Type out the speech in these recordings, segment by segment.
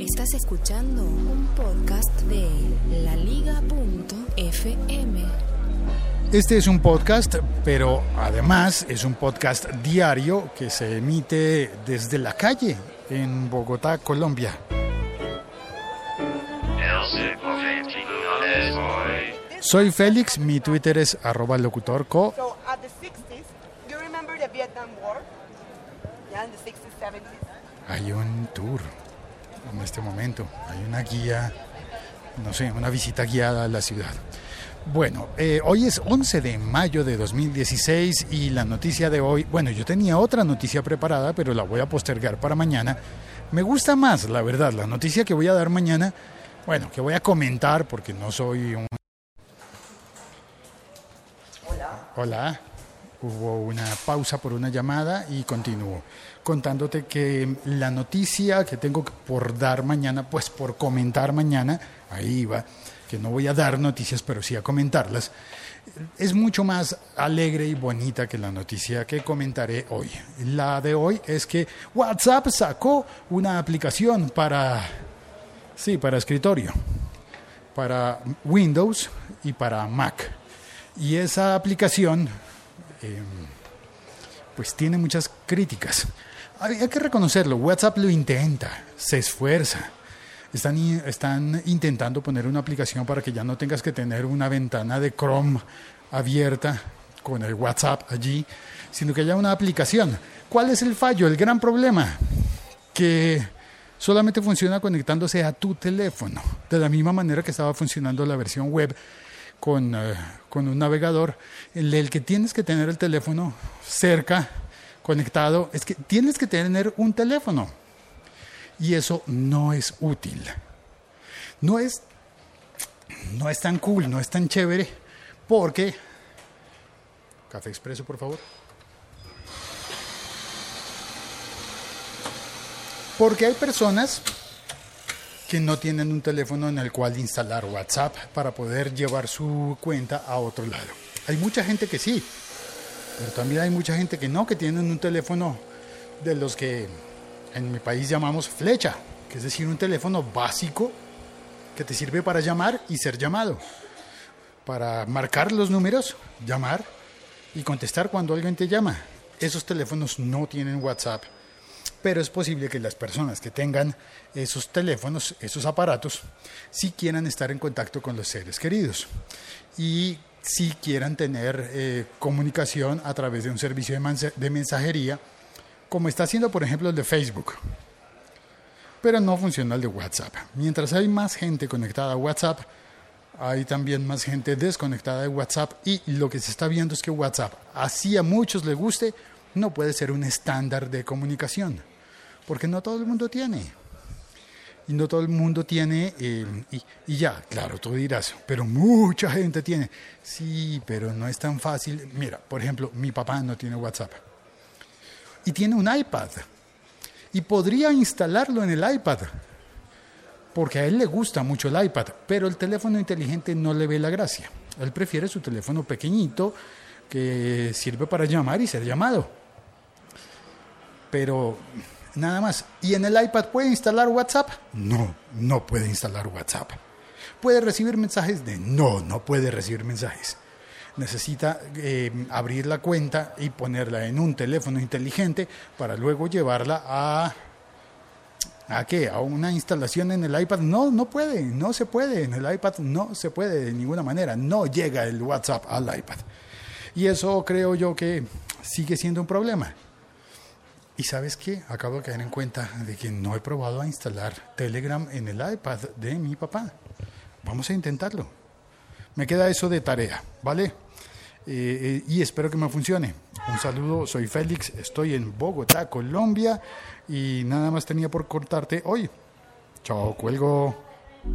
Estás escuchando un podcast de laliga.fm. Este es un podcast, pero además es un podcast diario que se emite desde la calle en Bogotá, Colombia. Soy Félix, mi Twitter es arroba locutorco. So at the 60s, you remember the Vietnam War? Yeah, in the 60s, 70s. Hay un tour en este momento, hay una guía, no sé, una visita guiada a la ciudad. Bueno, eh, hoy es 11 de mayo de 2016 y la noticia de hoy, bueno, yo tenía otra noticia preparada, pero la voy a postergar para mañana. Me gusta más, la verdad, la noticia que voy a dar mañana, bueno, que voy a comentar porque no soy un... Hola. Hubo una pausa por una llamada y continúo contándote que la noticia que tengo por dar mañana, pues por comentar mañana, ahí va, que no voy a dar noticias, pero sí a comentarlas, es mucho más alegre y bonita que la noticia que comentaré hoy. La de hoy es que WhatsApp sacó una aplicación para, sí, para escritorio, para Windows y para Mac. Y esa aplicación, eh, pues tiene muchas críticas. Hay, que reconocerlo, WhatsApp lo intenta, se esfuerza. Están, están intentando poner una aplicación para que ya no tengas que tener una ventana de Chrome abierta con el WhatsApp allí, sino que haya una aplicación. ¿Cuál es el fallo? El gran problema, que solamente funciona conectándose a tu teléfono, de la misma manera que estaba funcionando la versión web con, eh, con un navegador, en el que tienes que tener el teléfono cerca, conectado, es que tienes que tener un teléfono. Y eso no es útil. No es, no es tan cool, no es tan chévere, porque... Café expreso, por favor. Porque hay personas que no tienen un teléfono en el cual instalar WhatsApp para poder llevar su cuenta a otro lado. Hay mucha gente que sí, pero también hay mucha gente que no, que tienen un teléfono de los que en mi país llamamos flecha, que es decir, un teléfono básico que te sirve para llamar y ser llamado, para marcar los números, llamar y contestar cuando alguien te llama. Esos teléfonos no tienen WhatsApp pero es posible que las personas que tengan esos teléfonos, esos aparatos, sí quieran estar en contacto con los seres queridos y sí quieran tener eh, comunicación a través de un servicio de, de mensajería, como está haciendo por ejemplo el de Facebook. Pero no funciona el de WhatsApp. Mientras hay más gente conectada a WhatsApp, hay también más gente desconectada de WhatsApp y lo que se está viendo es que WhatsApp, así a muchos les guste, no puede ser un estándar de comunicación, porque no todo el mundo tiene. Y no todo el mundo tiene, eh, y, y ya, claro, tú dirás, pero mucha gente tiene. Sí, pero no es tan fácil. Mira, por ejemplo, mi papá no tiene WhatsApp. Y tiene un iPad. Y podría instalarlo en el iPad porque a él le gusta mucho el iPad, pero el teléfono inteligente no le ve la gracia. Él prefiere su teléfono pequeñito que sirve para llamar y ser llamado. Pero nada más. ¿Y en el iPad puede instalar WhatsApp? No, no puede instalar WhatsApp. ¿Puede recibir mensajes? De no, no puede recibir mensajes. Necesita eh, abrir la cuenta y ponerla en un teléfono inteligente para luego llevarla a ¿A qué? ¿A una instalación en el iPad? No, no puede, no se puede. En el iPad no se puede de ninguna manera. No llega el WhatsApp al iPad. Y eso creo yo que sigue siendo un problema. Y sabes qué? Acabo de caer en cuenta de que no he probado a instalar Telegram en el iPad de mi papá. Vamos a intentarlo. Me queda eso de tarea, ¿vale? Eh, eh, y espero que me funcione. Un saludo, soy Félix, estoy en Bogotá, Colombia y nada más tenía por cortarte hoy. Chao, cuelgo.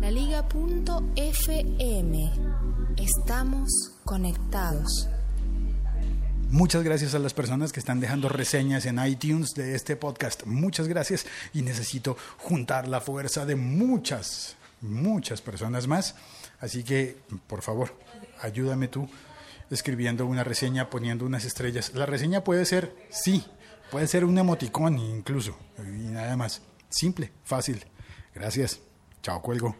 Laliga.fm. Estamos conectados. Muchas gracias a las personas que están dejando reseñas en iTunes de este podcast. Muchas gracias y necesito juntar la fuerza de muchas, muchas personas más. Así que, por favor, ayúdame tú escribiendo una reseña, poniendo unas estrellas. La reseña puede ser, sí, puede ser un emoticón incluso, y nada más. Simple, fácil. Gracias. Chao, cuelgo.